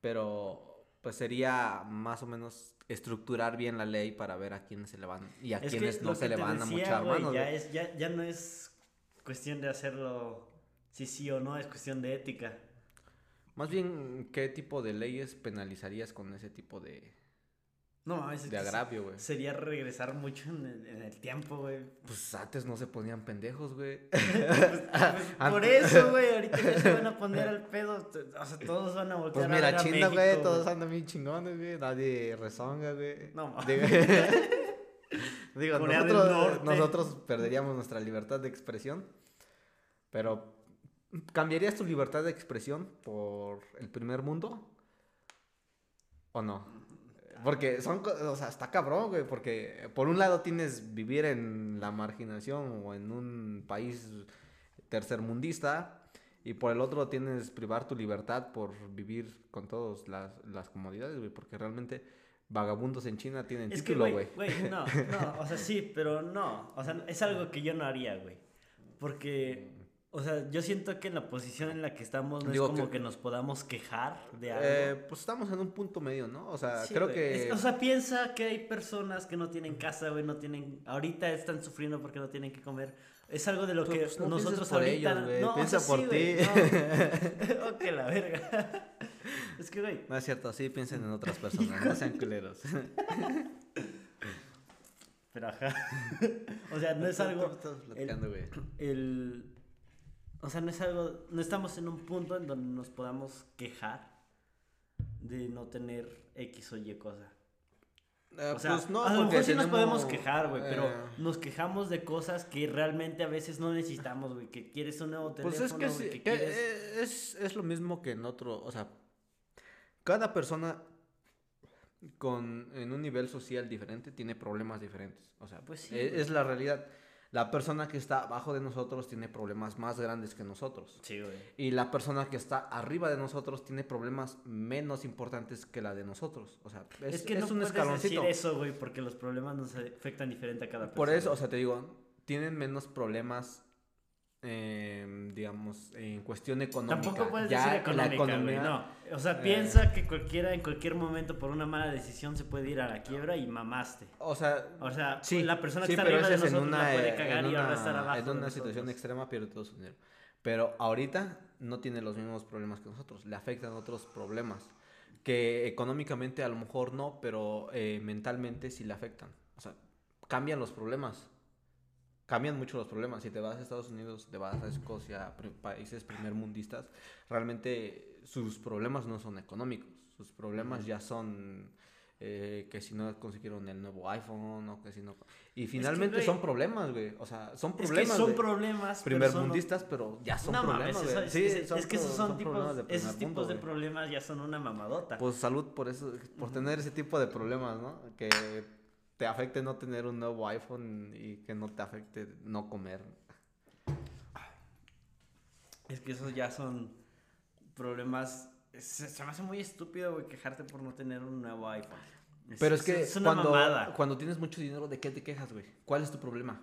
pero pues sería más o menos estructurar bien la ley para ver a quiénes se le van y a Es quiénes no se le van a mochar güey, manos. Ya, güey. es, ya, ya no es cuestión de hacerlo sí, sí o no, es cuestión de ética. Más bien, ¿qué tipo de leyes penalizarías con ese tipo de, No mames, es de agravio, güey? Sería regresar mucho en el, en el tiempo, güey. Pues antes no se ponían pendejos, güey. Pues, por eso, güey, ahorita ya se van a poner al pedo. O sea, todos van a voltear Pues a mira, ver a China, México, güey, todos andan bien chingones, güey. Nadie rezonga, güey. No, ma- Digo, nosotros, nosotros perderíamos nuestra libertad de expresión. Pero, ¿cambiarías tu libertad de expresión por el primer mundo? ¿O no? Porque son, o sea, está cabrón, güey, porque por un lado tienes vivir en la marginación o en un país tercermundista y por el otro tienes privar tu libertad por vivir con todas las, comodidades, güey, porque realmente vagabundos en China tienen Es que, título, güey, güey. güey, no, no, o sea, sí, pero no. O sea, es algo que yo no haría, güey. Porque, o sea, yo siento que en la posición en la que estamos no Digo es como que- que... nos podamos quejar de algo. Eh, pues estamos en un punto medio, ¿no? O sea, Sí, creo güey. que... Es- o sea, piensa que hay personas que no tienen casa, güey, no tienen... Ahorita están sufriendo porque no tienen que comer. Es algo de lo Pero, que pues, no nosotros ahorita... ellos, güey, no, o piensa sea, por sí, ti. no. la verga. es que, güey, No es cierto, sí piensen en otras personas, no sean culeros. pero ajá. o sea, no es algo... Estamos platicando, güey. el o sea no es algo no estamos en un punto en donde nos podamos quejar de no tener x o y cosa Eh, o sea pues no, a lo mejor sí nos podemos quejar güey pero eh, nos quejamos de cosas que realmente a veces no necesitamos güey que quieres un nuevo teléfono Pues es que, güey, sí, que que, quieres eh, es, es lo mismo que en otro, o sea, cada persona con en un nivel social diferente tiene problemas diferentes, o sea, Pues sí, e- es, la realidad. La persona que está abajo de nosotros tiene problemas más grandes que nosotros. sí güey Y la persona que está arriba de nosotros tiene problemas menos importantes que la de nosotros. O sea, es, es, que es no un puedes escaloncito. decir eso güey porque los problemas nos afectan diferente a cada persona Por eso, o sea, te digo, tienen menos problemas, em, digamos, en cuestión económica. Tampoco puedes Ya decir la económica, güey, economía- no. O sea, eh, piensa que cualquiera en cualquier momento por una mala decisión se puede ir a la quiebra y mamaste. O sea, O sea, sí, la persona sí, que está pero arriba de ese es nosotros la puede eh, cagar en y ahora una- estar abajo. En una nosotros. situación extrema pierde todo su dinero. Pero ahorita no tiene los mismos problemas que nosotros. Le afectan otros problemas. Que económicamente a lo mejor no, pero eh, mentalmente sí le afectan. O sea, cambian los problemas. Cambian mucho los problemas. Si te vas a Estados Unidos, te vas a Escocia, a países primermundistas, realmente sus problemas no son económicos. Sus problemas ya son eh, que si no consiguieron el nuevo iPhone o que si no... Y finalmente son problemas, güey. O sea, son Es que problemas. son güey. problemas. son- primermundistas, pero ya son no problemas, mames, eso- Sí, es, es- son es que esos son, son tipos, de esos tipos mundo, de problemas ya son una mamadota. Pues salud por eso, por tener ese tipo de problemas, ¿no? Que te afecte no tener un nuevo iPhone y que no te afecte no comer. Es que esos ya son problemas. Se, se me hace muy estúpido, güey, quejarte por no tener un nuevo iPhone. Pero es que es una cuando, mamada. cuando tienes mucho dinero, ¿de qué te quejas, güey? ¿Cuál es tu problema?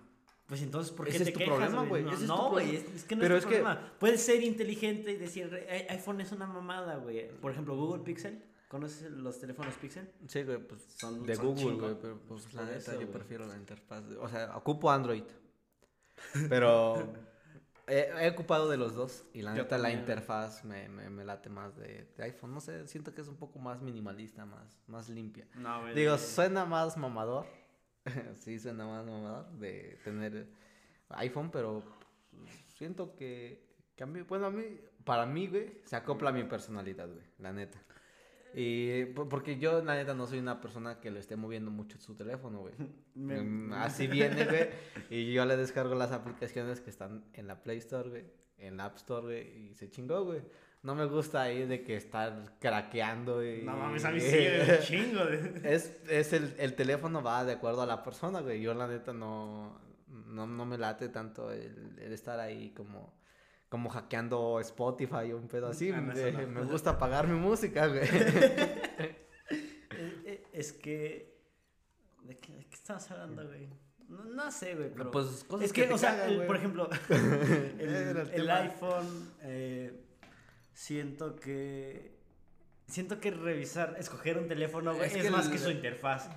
Pues entonces, ¿por qué Ese te es tu quejas, problema, güey, No, güey, es, es que no Pero es tu es que- problema. Puedes ser inteligente y decir, "I- iPhone es una mamada, güey. Por ejemplo, Google Pixel. ¿Conoces los teléfonos Pixel? Sí, güey, pues Son- de son Google, güey, pero pues la Por neta yo prefiero la interfaz. O sea, ocupo Android. Pero he, he ocupado de los dos y la Yo neta la interfaz me, me, me late más de, de iPhone. No sé, siento que es un poco más minimalista, más, más limpia. No, güey. Digo, de- suena más mamador. sí, suena más mamador de tener iPhone, pero pues, siento que, que a mí, bueno, a mí, para mí, güey, se acopla a mi personalidad, güey, la neta. Y po- porque yo, la neta, no soy una persona que le esté moviendo mucho su teléfono, güey. Me- Mm, Así viene, güey. Y yo le descargo las aplicaciones que están en la Play Store, güey. En la App Store, güey. Y se chingó, güey. No me gusta ahí de que estar craqueando y... No mames, a mí sí, un chingo. Es, es el, el teléfono va de acuerdo a la persona, güey. Yo la neta no, no, no me late tanto el, el estar ahí como, como hackeando Spotify o un pedo así. Ah, no, me, no. gusta pagar mi música, güey. Eh, eh, Es que. ¿De qué, de qué estamos hablando, güey? No, sé, güey, pero. Pues cosas es que, te o sea, cagan, el- güey. por ejemplo, el, iPhone, eh, siento que. Siento que revisar, escoger un teléfono, güey, Es es, que más que su interfaz.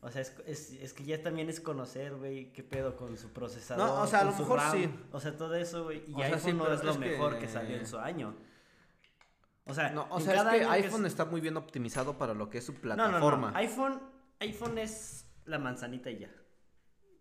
O sea, es, es, es que ya también es conocer, güey, qué pedo con su procesador. No, o sea, a con lo su mejor RAM, sí. O sea, todo eso, güey. Y O sea, iPhone sí, no es lo que- mejor que salió en su año. O sea, No, o sea, es que iPhone está muy bien optimizado para lo que es su no, plataforma. no, no. iPhone, iPhone es la manzanita y ya.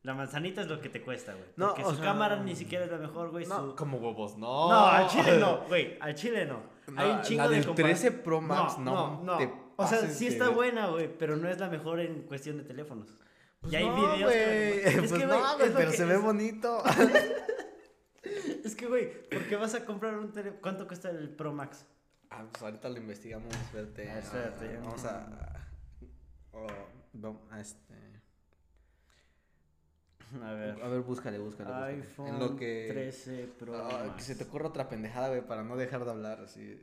La manzanita es lo que te cuesta, güey. No, Porque o su sea, cámara ni siquiera es la mejor, güey. No, su- como huevos, no. No, al chile no, güey. Al chile no. No, Hay un chingo la de del compara- 13 Pro Max, no te O sea, sí está buena, güey, pero no es la mejor en cuestión de teléfonos. Pues y hay no, videos que- güey. Es Pues que, no, güey, güey, es lo pero que se ve bonito. Es que, güey, ¿por qué vas a comprar un teléfono? ¿Cuánto cuesta el Pro Max? Ah, pues ahorita lo investigamos, espérate. Ah, espérate. Ah, vamos a. oh, vamos a este. A ver. A ver, búscale, búscale. búscale. iPhone en lo que. 13 Pro Ah, Max. que se te ocurra otra pendejada, güey, para no dejar de hablar así.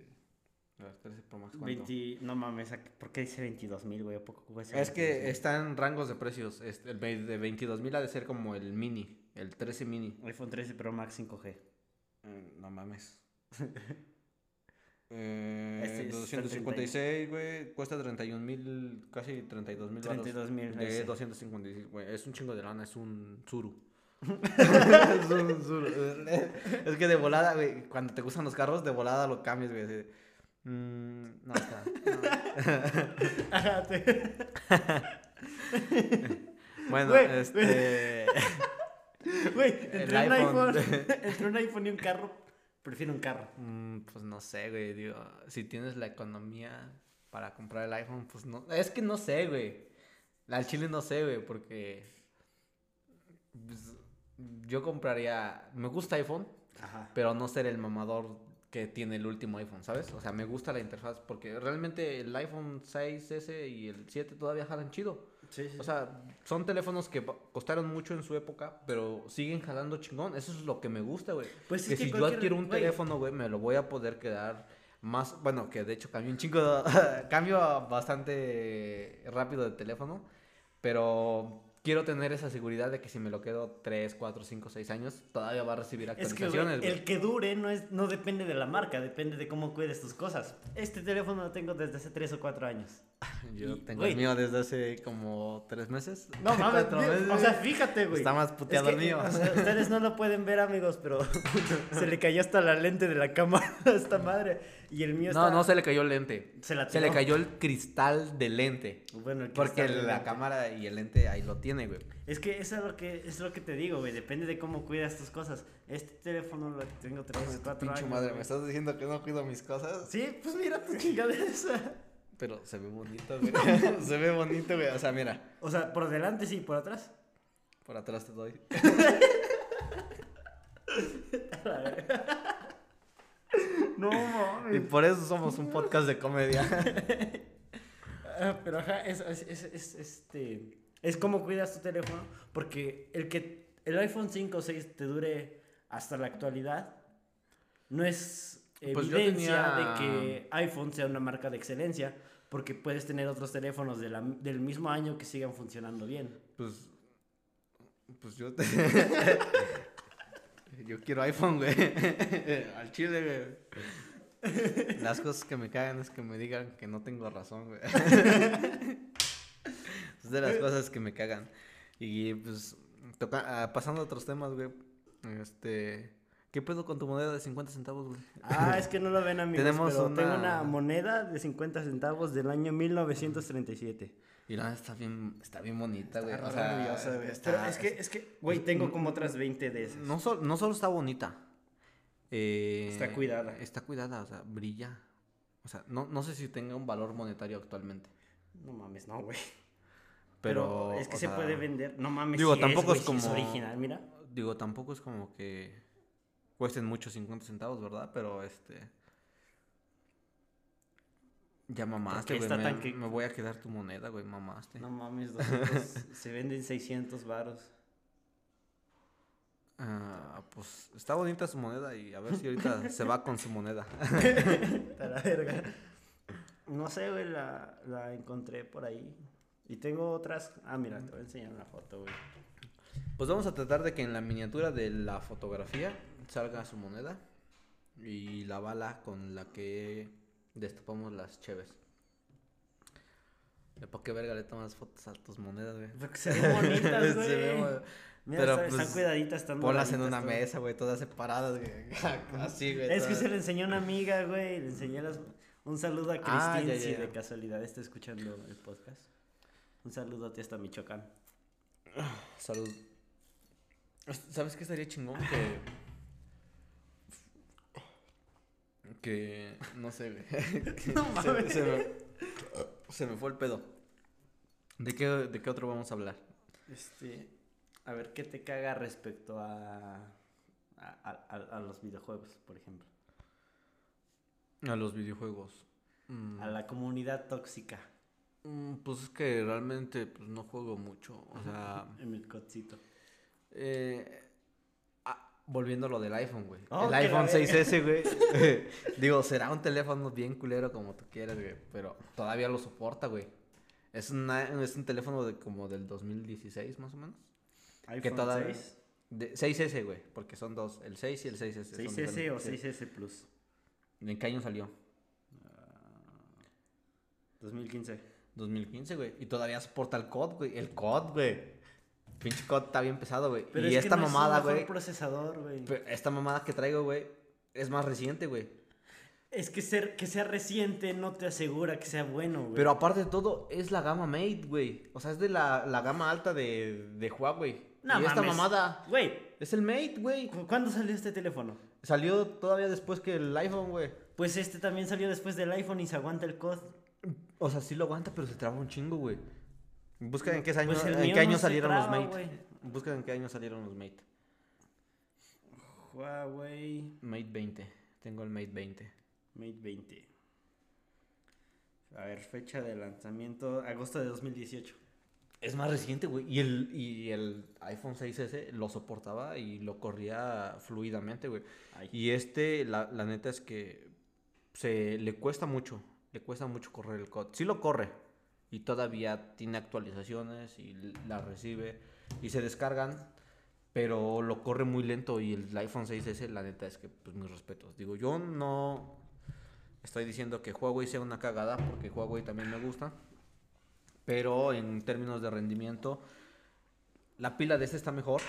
A ver, 13 Pro Max, ¿cuánto? 20, no mames, ¿a qué- ¿por qué dice 22 mil, güey? ¿A poco Es que 22,000? está en rangos de precios. Este, el de 22 mil ha de ser como el mini, el 13 mini. iPhone 13 Pro Max 5G. Mm, no mames. eh, Este es 256, güey, cuesta 31 mil, casi 32 mil 32,000 De ese. 256, güey, es un chingo de lana, es un Zuru. es un Zuru. Es que de volada, güey, cuando te gustan los carros, de volada lo cambias, güey. Mm, no, está. no". Bueno, este. Güey, entre un iPhone, iPhone. entre un iPhone y un carro, prefiero un carro. Mm, pues no sé, güey. Digo, si tienes la economía para comprar el iPhone, pues no. Es que no sé, güey. Al chile no sé, güey, porque. pues, yo compraría. Me gusta iPhone, Ajá. pero no ser el mamador que tiene el último iPhone, ¿sabes? O sea, me gusta la interfaz porque realmente el iPhone 6S y el 7 todavía jalan chido. Sí, sí. O sea, son teléfonos que costaron mucho en su época, pero siguen jalando chingón. Eso es lo que me gusta, güey. Pues es que, que si yo adquiero un teléfono, güey, me lo voy a poder quedar más. Bueno, que de hecho cambio un chingo. cambio bastante rápido de teléfono, pero quiero tener esa seguridad de que si me lo quedo 3, 4, 5, 6 años, todavía va a recibir Es que actualizaciones, el que dure no, es, no depende de la marca, depende de cómo cuides tus cosas. Este teléfono lo tengo desde hace 3 o 4 años. Yo y, tengo el mío desde hace como 3 meses. No mames, Cuatro o sea, fíjate, güey. Está más puteado Es el mío. o sea, ustedes no lo pueden ver, amigos, pero se le cayó hasta la lente de la cámara a esta madre. Y el mío No, está... no se le cayó el lente. Se la Se le cayó el cristal del lente. Bueno, el Porque la lente. cámara y el lente ahí lo tiene, güey. Es que eso es lo que, es lo que te digo, güey. Depende de cómo cuidas tus cosas. Este teléfono lo tengo 3 o 4 Pinche años. madre. ¿me estás diciendo que no cuido mis cosas? Sí, pues mira tu chingadera esa. Pero se ve bonito, güey. se ve bonito, güey. O sea, mira, O sea, por delante sí, por atrás. por atrás te doy. No Y mames. por eso somos un podcast de comedia. Ah, pero ajá, es, es, es, es, este. Es como cuidas tu teléfono. Porque el que el iPhone 5 o 6 te dure hasta la actualidad no es Pues evidencia tenía- de que iPhone sea una marca de excelencia. Porque puedes tener otros teléfonos de la- del mismo año que sigan funcionando bien. Pues. Pues yo te. yo quiero iPhone, güey. Al chile, güey. Las cosas que me cagan es que me digan que no tengo razón, güey. es de las cosas que me cagan. Y pues, toca, ah, pasando a otros temas, güey. Este. ¿Qué pedo con tu moneda de 50 centavos, güey? Ah, es que no lo ven amigos, Tenemos pero una- tengo una moneda de 50 centavos del año 1937. Y la neta está bien, está bien bonita, güey. Está O sea, orgullosa, güey. está- Pero es que, es que, güey, tengo como otras 20 de esas. No, sol- no solo está bonita. eh, Está cuidada. Está cuidada, o sea, brilla. O sea, no, no sé si tenga un valor monetario actualmente. No mames, no, güey. Pero, Pero, es que se sea, puede vender. No mames, digo, tampoco güey, es como- original, mira. Digo, tampoco es como que cuesten mucho 50 centavos, ¿verdad? Pero este. Ya mamaste, güey. Me, que- me voy a quedar tu moneda, güey. Mamaste. No mames, 200, se venden 600 varos. Ah, pues está bonita su moneda y a ver si ahorita se va con su moneda. La verga. No sé, güey, la, la encontré por ahí. Y tengo otras. Ah, mira, te voy a enseñar una foto, güey. Pues vamos a tratar de que en la miniatura de la fotografía salga su moneda y la bala con la que destapamos las cheves. ¿Para qué verga le tomas fotos a tus monedas, güey? Porque se ven bonitas, Se ve güey. mo- Mira, Pero, están, pues, están cuidaditas, están Ponlas en una mesa, güey, todas separadas, güey. Así, güey. Es que se le enseñó a una amiga, güey. Le enseñé las... Un saludo a Ah, Cristín, ya, si ya. de casualidad está escuchando el podcast. Un saludo a ti hasta Michoacán. Salud. ¿Sabes qué estaría chingón? Que. Que. No sé, güey. No se- mames. Se, me, se me fue el pedo. ¿De qué, ¿De qué otro vamos a hablar? Este, a ver, ¿qué te caga respecto a, a, a- los videojuegos, por ejemplo? A los videojuegos. Mm, A la comunidad tóxica mm, Pues es que realmente pues, no juego mucho. O sea. en el codcito. Eh, volviendo a lo del iPhone, güey. Oh, el que iPhone la verga. 6S, güey. Digo, será un teléfono bien culero como tú quieras, güey. Pero todavía lo soporta, güey. Es, una- es un teléfono de como del 2016, más o menos. iPhone todavía- 6, De 6S, güey. Porque son dos. El 6 y el 6S. son 6S o diferentes. 6S Plus. ¿En qué año salió? 2015. 2015, güey. Y todavía soporta el COD, güey. El COD, güey. Pinche COD está bien pesado, güey. Pero Y es esta que no mamada, es un mejor güey. procesador, güey. Esta mamada que traigo, güey. Es más reciente, güey. Es que ser que sea reciente no te asegura que sea bueno, güey. Pero aparte de todo, es la gama Mate, güey. O sea, es de la, la gama alta de, de Huawei. No y esta mames. mamada Güey, es el Mate, güey. ¿cu- ¿cuándo salió este teléfono? Salió todavía después que el iPhone, güey. Pues este también salió después del iPhone y se aguanta el COD. O sea, sí lo aguanta, pero se traba un chingo, güey. Busca en qué año, Pues el en mío qué año no se salieron traba, los Mate. güey. Busca en qué año salieron los Mate. Huawei Mate 20. Tengo el Mate 20. Mate 20. A ver, fecha de lanzamiento, agosto de 2018. Es más reciente, güey. Y el, y el iPhone 6S lo soportaba y lo corría fluidamente, güey. Ay. Y este, la, la neta es que se le cuesta mucho. Le cuesta mucho correr el COD. Sí lo corre. Y todavía tiene actualizaciones y las recibe. Y se descargan. Pero lo corre muy lento. Y el iPhone 6S, la neta es que, pues mis respetos. Digo, yo no estoy diciendo que Huawei sea una cagada. Porque Huawei también me gusta. Pero en términos de rendimiento, la pila de este está mejor.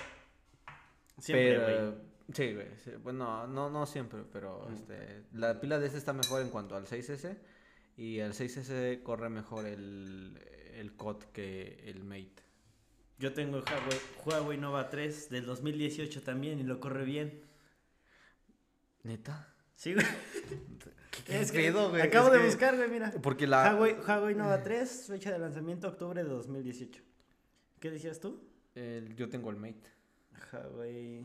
Siempre, pero-. Sí, güey. sí, Bueno, no, no siempre, pero este, la pila de este está mejor en cuanto al 6S. Y el 6S corre mejor el, el COD que el Mate. Yo tengo el Huawei, Huawei Nova 3 del 2018 también y lo corre bien. ¿Neta? Sí, güey. ¿Qué Es que güey? Acabo Es de que- buscar, güey, mira. Porque la... Huawei, Huawei Nova 3, fecha de lanzamiento octubre de 2018. ¿Qué decías tú? el- yo tengo el Mate. Huawei.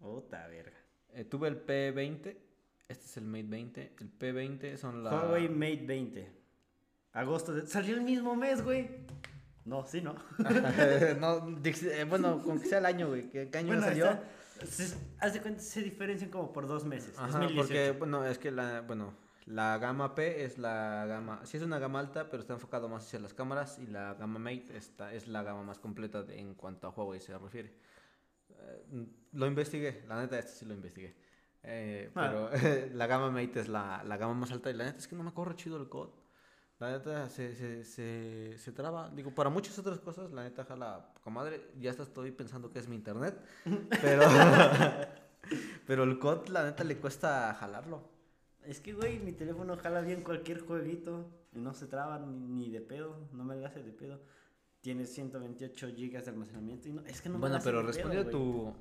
Otra verga. Eh, tuve el P20. Este es el Mate 20. El P20 son la... Huawei Mate 20. Agosto de... Salió el mismo mes, güey. No, sí, no. no, eh, bueno, con que sea el año, güey. ¿Qué, qué año Bueno, salió? está- se- haz de cuenta, se diferencian como por dos meses. Ajá, 2018. porque, bueno, es que la, bueno, la gama P es la gama, sí es una gama alta, pero está enfocado más hacia las cámaras y la gama Mate está, es la gama más completa de- en cuanto a Huawei se refiere. Eh, lo investigué, la neta, este sí lo investigué. Eh, Ah. pero la gama Mate es la, la gama más alta y la neta es que no me corre chido el COD. La neta se, se, se, se traba. Digo, para muchas otras cosas, la neta jala poca madre. Ya hasta estoy pensando que es mi internet. Pero, Pero el COD, la neta, le cuesta jalarlo. Es que, güey, mi teléfono jala bien cualquier jueguito y no se traba ni, ni de pedo, no me lo hace de pedo. Tiene 128 gigas de almacenamiento y no, es que no me bueno, hace pero respondiendo a tu,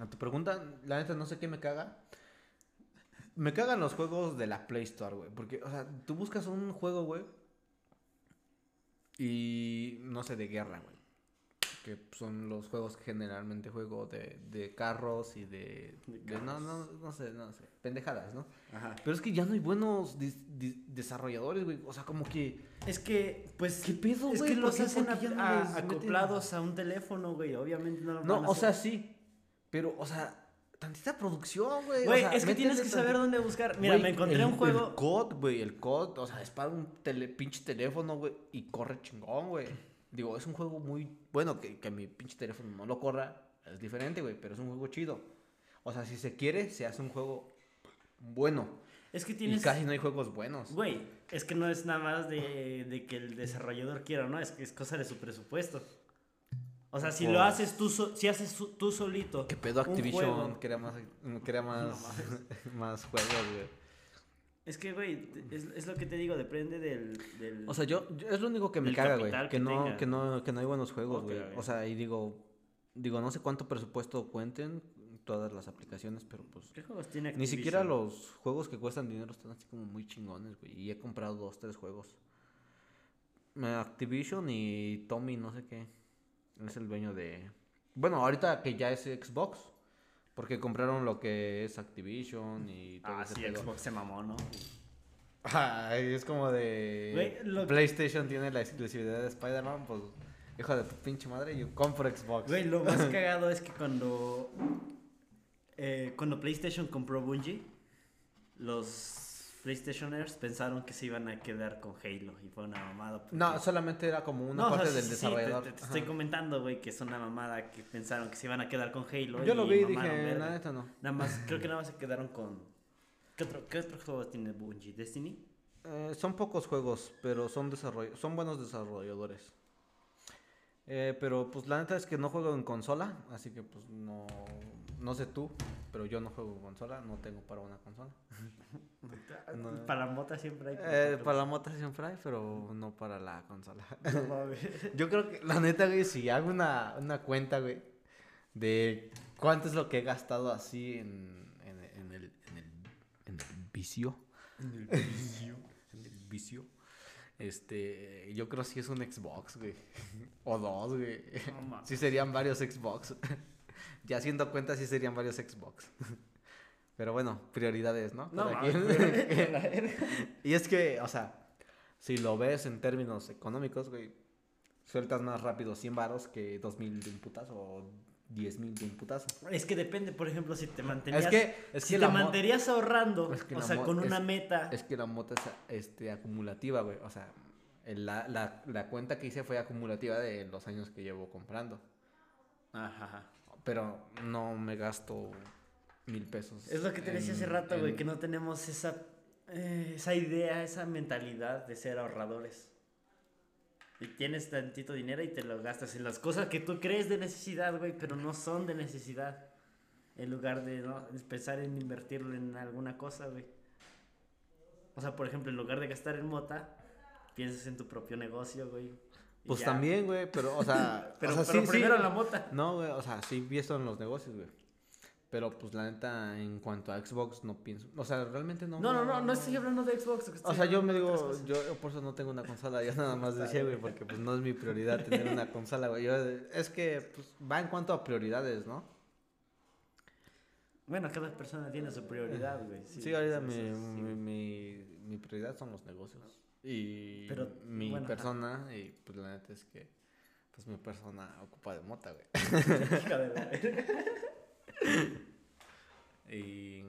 a tu pregunta, la neta, no sé qué me caga. Me cagan los juegos de la Play Store, güey. Porque, o sea, tú buscas un juego, güey. Y no sé, de guerra, güey. Que son los juegos que generalmente juego de, de carros y de. De de- no, carros. no, no sé, no sé. Pendejadas, ¿no? Ajá. Pero es que ya no hay buenos dis- dis- desarrolladores, güey. O sea, como que. Es que, pues, ¿Qué pedo, es güey? que ¿Por los hacen no a- acoplados a un teléfono, güey, obviamente no lo No, van a o sea, sí. Pero, o sea, tantita producción, güey. o Güey, sea, es que tienes que saber dónde buscar. Mira, me encontré el- un juego. El COD, güey, el COD, o sea, es para un tele, pinche teléfono, güey, y corre chingón, güey. Digo, es un juego muy bueno, que, que mi pinche teléfono no lo corra, es diferente, güey, pero es un juego chido. O sea, si se quiere, se hace un juego bueno. Es que Y tienes. casi no hay juegos buenos. Güey, es que no es nada más de, de que el desarrollador quiera, ¿no? Es que es cosa de su presupuesto. O sea, si lo haces tú, so- si haces tú solito. ¿Qué pedo Activision? Crea más, crea más, más juegos, güey. Es que, güey, es, es lo que te digo, depende del. del- O sea, yo, yo- es lo único que me caga, güey. Que que no, tenga. que no, que no hay buenos juegos, güey. O sea, y digo, digo, no sé cuánto presupuesto cuenten todas las aplicaciones, pero pues ¿Qué juegos tiene ni siquiera Activision? los juegos que cuestan dinero están así como muy chingones, güey. Y he comprado dos, tres juegos. Activision y Tommy, no sé qué. Es el dueño de. Bueno, ahorita que ya es Xbox. Porque compraron lo que es Activision y todo Ah, ese sí, pedo. Xbox se mamó, ¿no? Ay, es como de. Güey, lo- PlayStation tiene la exclusividad de Spider-Man, pues. Hijo de tu pinche madre, yo compro Xbox. Güey, lo más cagado es que cuando. eh, cuando PlayStation compró Bungie, los PlayStationers pensaron que se iban a quedar con Halo y fue una mamada. porque- No, solamente era como una No, o sea, parte del sí, desarrollador. te, estoy comentando, güey, que es una mamada que pensaron que se iban a quedar con Halo. Yo lo vi y dije, verga. la neta no. Nada más, creo que nada más se quedaron con. ¿Qué otro, qué otro juego tiene Bungie? ¿Destiny? Eh, son pocos juegos, pero son desarroll son buenos desarrolladores. Eh, pero pues la neta es que no juego en consola, así que pues no, no sé tú, pero yo no juego consola, no tengo para una consola. No. Para la mota siempre hay. Eh, para la moto siempre hay, pero no para la consola. No. Yo creo que, la neta, güey, si hago una, una cuenta, güey, de cuánto es lo que he gastado así en, en, en el, en, el, en el vicio. En el vicio. en el vicio. Este, yo creo si es un Xbox, güey. O dos, güey. No. Sí serían varios Xbox. Ya haciendo cuenta, sí serían varios Xbox. Pero bueno, prioridades, ¿no? No. Y es que, o sea, si lo ves en términos económicos, güey, sueltas más rápido 100 varos que 2000 de un putazo o 10.000 de un putazo. Es que depende, por ejemplo, si te mantenías. Es que, es si que te mantenías ahorrando, Es que o sea, con una meta. es que la moto es este, acumulativa, güey. O sea, la, la, la cuenta que hice fue acumulativa de los años que llevo comprando. Ajá. Pero no me gasto mil pesos. Es lo que te decía hace rato, güey, en- que no tenemos esa, eh, esa idea, esa mentalidad de ser ahorradores. Y tienes tantito dinero y te lo gastas en las cosas que tú crees de necesidad, güey, pero no son de necesidad. En lugar de ¿no? pensar en invertirlo en alguna cosa, güey. O sea, por ejemplo, en lugar de gastar en mota, piensas en tu propio negocio, güey. Pues ya. también, güey, pero, o sea... Pero, o sea, pero sí, sí. primero en la mota. No, güey, o sea, sí pienso en los negocios, güey. Pero, pues, la neta, en cuanto a Xbox, no pienso... O sea, realmente no... No, no, no, no estoy hablando de Xbox. O sea, yo me digo, yo por eso no tengo una consola, yo nada más decía, güey, porque pues no es mi prioridad tener una consola, güey. Es que pues, va en cuanto a prioridades, ¿no? Bueno, cada persona tiene su prioridad, güey. Sí, ahorita sí, mi, sí, sí, mi, güey. mi, mi prioridad son los negocios. Y Pero, mi bueno, ajá. persona, y pues la neta es que, pues mi persona ocupa de mota, güey. Hija de la verga. Y,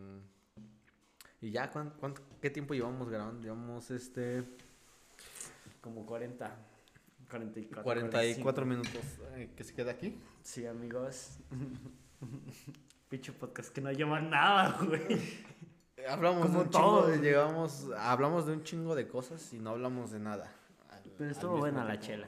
y ya, ¿cuán- cuánto, ¿qué tiempo llevamos grabando? Llevamos este Como 40. 44. 44 45. minutos eh, que se queda aquí. Sí, amigos. Pinche podcast que no lleva nada, güey. Hablamos Como de un chingo, llegamos, hablamos de un chingo de cosas y no hablamos de nada. al- Pero al estuvo mismo buena la tiempo. chela.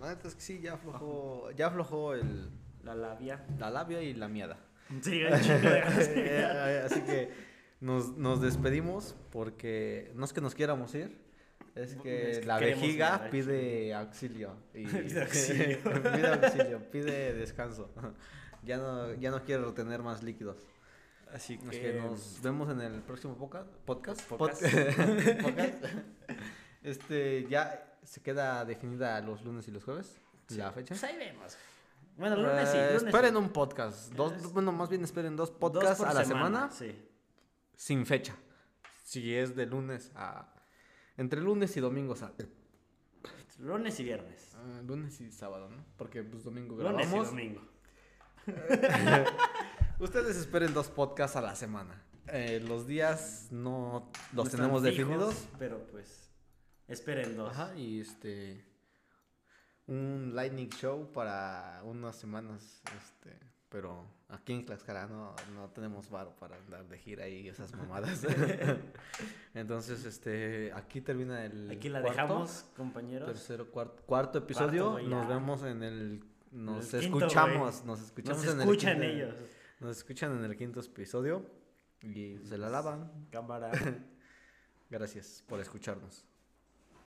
La neta es que sí, ya aflojó, ya aflojó el, La labia. la labia y la miada. Sí, un chingo de Eh, Así que nos, nos despedimos porque no es que nos quieramos ir, es que Es que la queremos vejiga pide auxilio. Y, Pide auxilio. pide auxilio, pide descanso. Ya no, ya no quiero retener más líquidos. Así que, que nos vemos en el próximo podcast. Podcast. Pod- podcast. Este, ya se queda definida los lunes y los jueves. La fecha. Pues ahí vemos. Bueno, lunes sí. Eh, Lunes esperen sí. un podcast. Dos, bueno, más bien esperen dos podcasts a la semana, Sí. sin fecha. Si es de lunes a. Entre lunes y domingo sale. Lunes y viernes. Ah, lunes y sábado, ¿no? Porque pues domingo Lunes y grabamos. domingo. Ustedes esperen dos podcasts a la semana. Eh, los días no los No tenemos fijos, definidos. Pero pues, esperen dos. Ajá, y este. Un lightning show para unas semanas. Este. Pero aquí en Tlaxcala no, no tenemos varo para andar de gira y esas mamadas. Entonces, este. Aquí termina el. Aquí la cuarto, dejamos, compañeros. Tercero, cuarto, cuarto episodio. nos vemos en el. Nos El escuchamos. nos escuchamos Nos en escuchan el quinto- ellos. Nos escuchan en el quinto episodio. Y se la lavan. Cámara. Gracias por escucharnos.